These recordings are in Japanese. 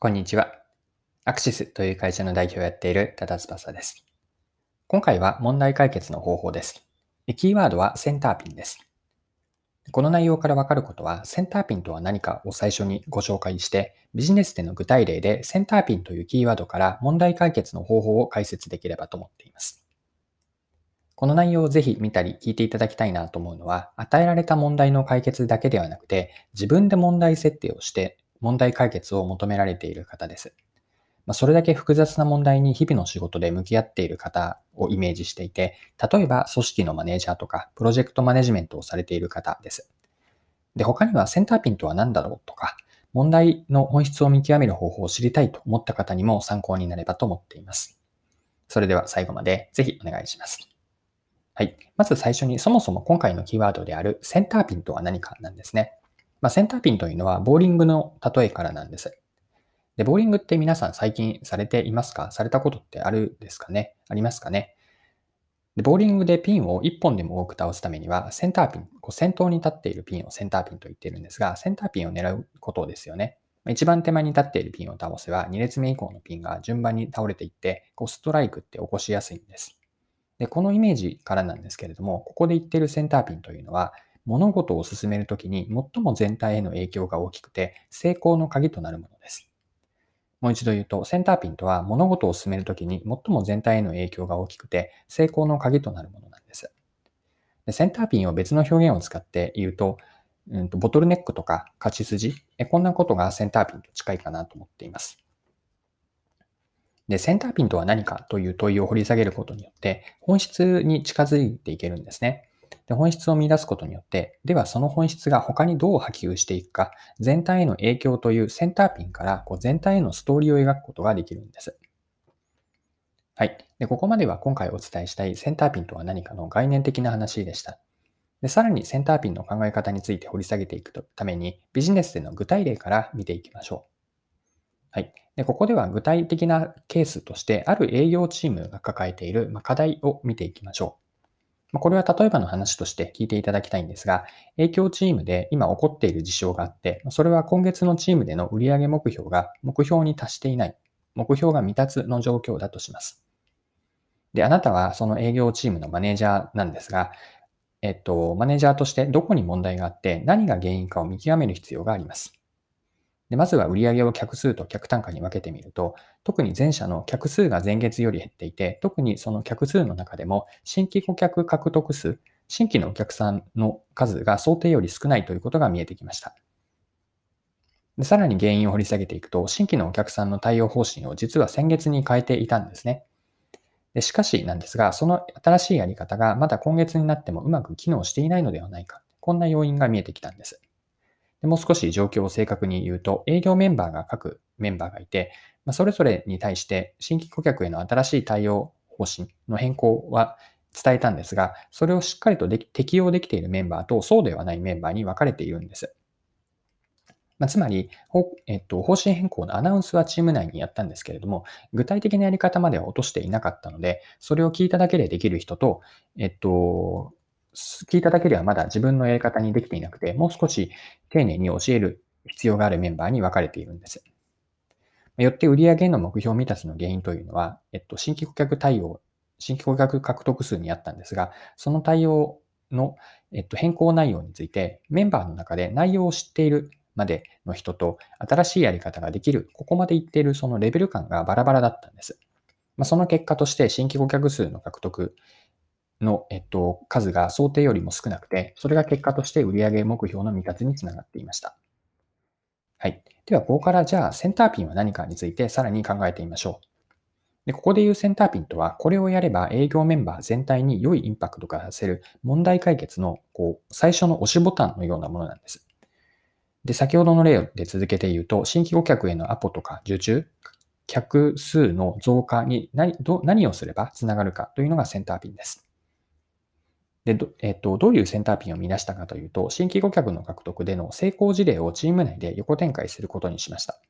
こんにちは。アクシスという会社の代表をやっている多田翼です。今回は問題解決の方法です。キーワードはセンターピンです。この内容からわかることは、センターピンとは何かを最初にご紹介して、ビジネスでの具体例でセンターピンというキーワードから問題解決の方法を解説できればと思っています。この内容をぜひ見たり聞いていただきたいなと思うのは、与えられた問題の解決だけではなくて、自分で問題設定をして問題解決を求められている方です。まそれだけ複雑な問題に日々の仕事で向き合っている方をイメージしていて、例えば組織のマネージャーとか、プロジェクトマネジメントをされている方です。で、他にはセンターピンとは何だろうとか、問題の本質を見極める方法を知りたいと思った方にも参考になればと思っています。それでは最後までぜひお願いします。はい。まず最初にそもそも今回のキーワードであるセンターピンとは何かなんですね。まあ、センターピンというのはボーリングの例えからなんです。で、ボーリングって皆さん最近されていますか？されたことってあるですかね？ありますかね？でボーリングでピンを1本でも多く倒すためには、センターピン、こう先頭に立っているピンをセンターピンと言っているんですが、センターピンを狙うことですよね。一番手前に立っているピンを倒せば、2列目以降のピンが順番に倒れていって、こうストライクって起こしやすいんです。で、このイメージからなんですけれども、ここで言っているセンターピンというのは、物事を進めるときに最も全体への影響が大きくて成功の鍵となるものです。もう一度言うと、センターピンとは物事を進めるときに最も全体への影響が大きくて成功の鍵となるものなんです。でセンターピンを別の表現を使って言うと、うんと、ボトルネックとか勝ち筋え、こんなことがセンターピンと近いかなと思っています。で、センターピンとは何かという問いを掘り下げることによって、本質に近づいていけるんですね。で本質を見出すことによって、ではその本質が他にどう波及していくか、全体への影響というセンターピンからこう全体へのストーリーを描くことができるんです。はい。で、ここまでは今回お伝えしたいセンターピンとは何かの概念的な話でした。でさらにセンターピンの考え方について掘り下げていくために、ビジネスでの具体例から見ていきましょう。はい。でここでは具体的なケースとして、ある営業チームが抱えている課題を見ていきましょう。これは例えばの話として聞いていただきたいんですが、影響チームで今起こっている事象があって、それは今月のチームでの売上目標が目標に達していない、目標が未達の状況だとします。で、あなたはその営業チームのマネージャーなんですが、えっと、マネージャーとしてどこに問題があって何が原因かを見極める必要があります。でまずは売上を客数と客単価に分けてみると、特に前者の客数が前月より減っていて、特にその客数の中でも新規顧客獲得数、新規のお客さんの数が想定より少ないということが見えてきました。でさらに原因を掘り下げていくと、新規のお客さんの対応方針を実は先月に変えていたんですね。でしかしなんですが、その新しいやり方がまだ今月になってもうまく機能していないのではないか。こんな要因が見えてきたんです。でもう少し状況を正確に言うと、営業メンバーが各メンバーがいて、まあ、それぞれに対して新規顧客への新しい対応方針の変更は伝えたんですが、それをしっかりとで適用できているメンバーとそうではないメンバーに分かれているんです。まあ、つまり、えっと、方針変更のアナウンスはチーム内にやったんですけれども、具体的なやり方までは落としていなかったので、それを聞いただけでできる人と、えっと、聞いただけではまだ自分のやり方にできていなくて、もう少し丁寧に教える必要があるメンバーに分かれているんです。よって売上の目標未達の原因というのは、えっと、新規顧客対応、新規顧客獲得数にあったんですが、その対応の、えっと、変更内容について、メンバーの中で内容を知っているまでの人と、新しいやり方ができる、ここまでいっているそのレベル感がバラバラだったんです。まあ、その結果として、新規顧客数の獲得の、えっと、数が想定よりも少なくて、それが結果として売上目標の未達につながっていました。はい。では、ここからじゃあ、センターピンは何かについてさらに考えてみましょう。でここで言うセンターピンとは、これをやれば営業メンバー全体に良いインパクトが出せる問題解決のこう最初の押しボタンのようなものなんです。で、先ほどの例で続けて言うと、新規顧客へのアポとか受注、客数の増加に何ど何をすればつながるかというのがセンターピンです。でど,、えっと、どういうセンターピンを見出したかというと、新規顧客の獲得での成功事例をチーム内で横展開することにしました。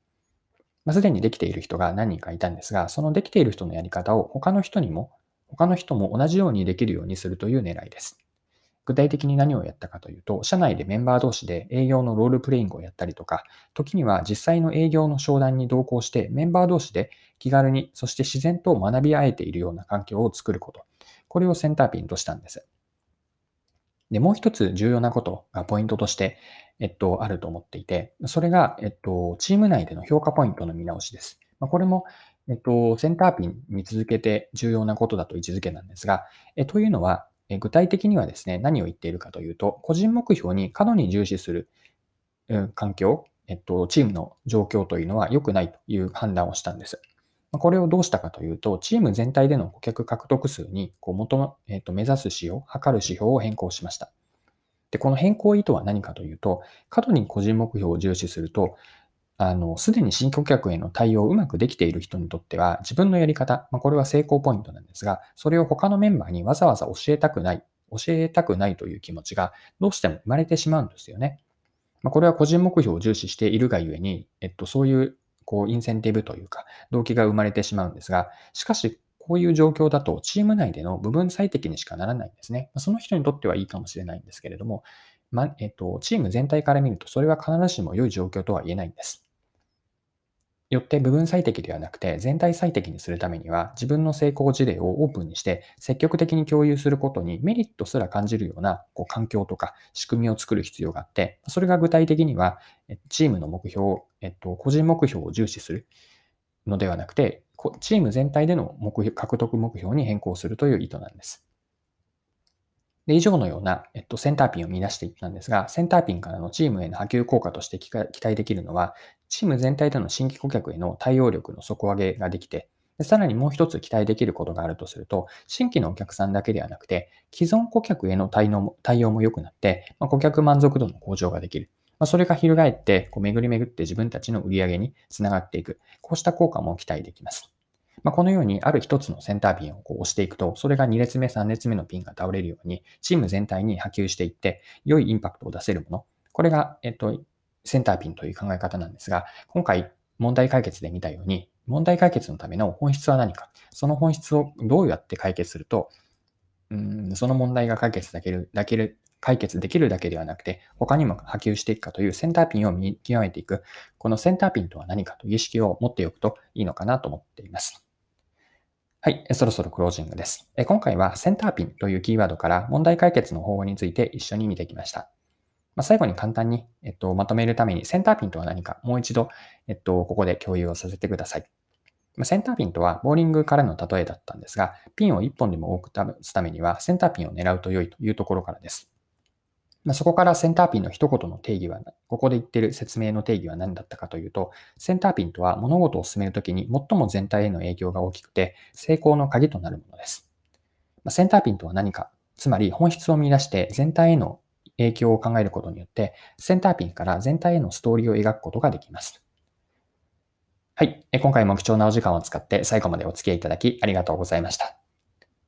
まあ、すでにできている人が何人かいたんですが、そのできている人のやり方を他の人にも、他の人も同じようにできるようにするという狙いです。具体的に何をやったかというと、社内でメンバー同士で営業のロールプレイングをやったりとか、時には実際の営業の商談に同行してメンバー同士で気軽に、そして自然と学び合えているような環境を作ること。これをセンターピンとしたんです。で、もう一つ重要なことがポイントとして、えっと、あると思っていて、それが、えっと、チーム内での評価ポイントの見直しです。まあ、これも、えっと、センターピンに続けて重要なことだと位置づけなんですが、えというのは、え具体的にはですね、何を言っているかというと、個人目標に過度に重視する、うん、環境、えっと、チームの状況というのは良くないという判断をしたんです。これをどうしたかというと、チーム全体での顧客獲得数にこう元、えっと、目指す指標、測る指標を変更しました。で、この変更意図は何かというと、過度に個人目標を重視すると、あの、すでに新顧客への対応をうまくできている人にとっては、自分のやり方、まあ、これは成功ポイントなんですが、それを他のメンバーにわざわざ教えたくない、教えたくないという気持ちがどうしても生まれてしまうんですよね。まあ、これは個人目標を重視しているがゆえに、えっと、そういう、こう、インセンティブというか、動機が生まれてしまうんですが、しかし、こういう状況だと、チーム内での部分最適にしかならないんですね。その人にとってはいいかもしれないんですけれども、まえっと、チーム全体から見ると、それは必ずしも良い状況とは言えないんです。よって部分最適ではなくて全体最適にするためには自分の成功事例をオープンにして積極的に共有することにメリットすら感じるようなこう環境とか仕組みを作る必要があってそれが具体的にはチームの目標、えっと、個人目標を重視するのではなくてチーム全体での目標獲得目標に変更するという意図なんです。で、以上のような、えっと、センターピンを見出していったんですが、センターピンからのチームへの波及効果として期待できるのは、チーム全体での新規顧客への対応力の底上げができて、でさらにもう一つ期待できることがあるとすると、新規のお客さんだけではなくて、既存顧客への対応も対応も良くなって、まあ、顧客満足度の向上ができる。まあ、それが翻って、こう巡り巡って自分たちの売り上げにつながっていく。こうした効果も期待できます。まあ、このようにある一つのセンターピンをこう押していくと、それが2列目、3列目のピンが倒れるように、チーム全体に波及していって、良いインパクトを出せるもの。これが、えっと、センターピンという考え方なんですが、今回問題解決で見たように、問題解決のための本質は何か、その本質をどうやって解決すると、うんその問題が解決できる、だけ解決できるだけではなくて、他にも波及していくかというセンターピンを見極めていく、このセンターピンとは何かという意識を持っておくといいのかなと思っています。はい、そろそろクロージングです。今回はセンターピンというキーワードから問題解決の方法について一緒に見てきました。まあ、最後に簡単に、えっと、まとめるためにセンターピンとは何かもう一度、えっと、ここで共有をさせてください。ま、センターピンとはボーリングからの例えだったんですが、ピンを1本でも多く打つためにはセンターピンを狙うと良いというところからです。まあ、そこからセンターピンの一言の定義は、ここで言ってる説明の定義は何だったかというと、センターピンとは物事を進めるときに最も全体への影響が大きくて、成功の鍵となるものです。まあ、センターピンとは何か、つまり本質を見出して全体への影響を考えることによって、センターピンから全体へのストーリーを描くことができます。はい。今回も貴重なお時間を使って最後までお付き合いいただきありがとうございました。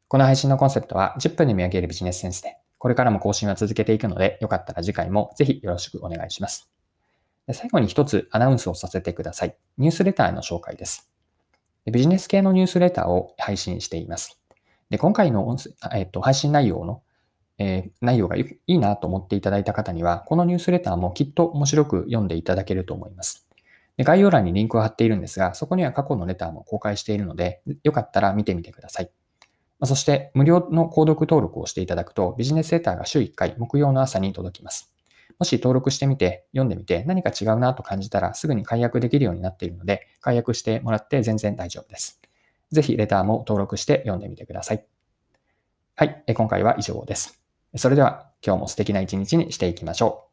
この配信のコンセプトは10分で見上げるビジネスセンスでこれからも更新は続けていくので、よかったら次回もぜひよろしくお願いします。最後に一つアナウンスをさせてください。ニュースレターの紹介です。ビジネス系のニュースレターを配信しています。で今回の音声、えっと、配信内容の、えー、内容がいいなと思っていただいた方には、このニュースレターもきっと面白く読んでいただけると思います。で概要欄にリンクを貼っているんですが、そこには過去のレターも公開しているので、よかったら見てみてください。そして、無料の購読登録をしていただくと、ビジネスレターが週1回、木曜の朝に届きます。もし登録してみて、読んでみて、何か違うなと感じたら、すぐに解約できるようになっているので、解約してもらって全然大丈夫です。ぜひ、レターも登録して読んでみてください。はい、今回は以上です。それでは、今日も素敵な一日にしていきましょう。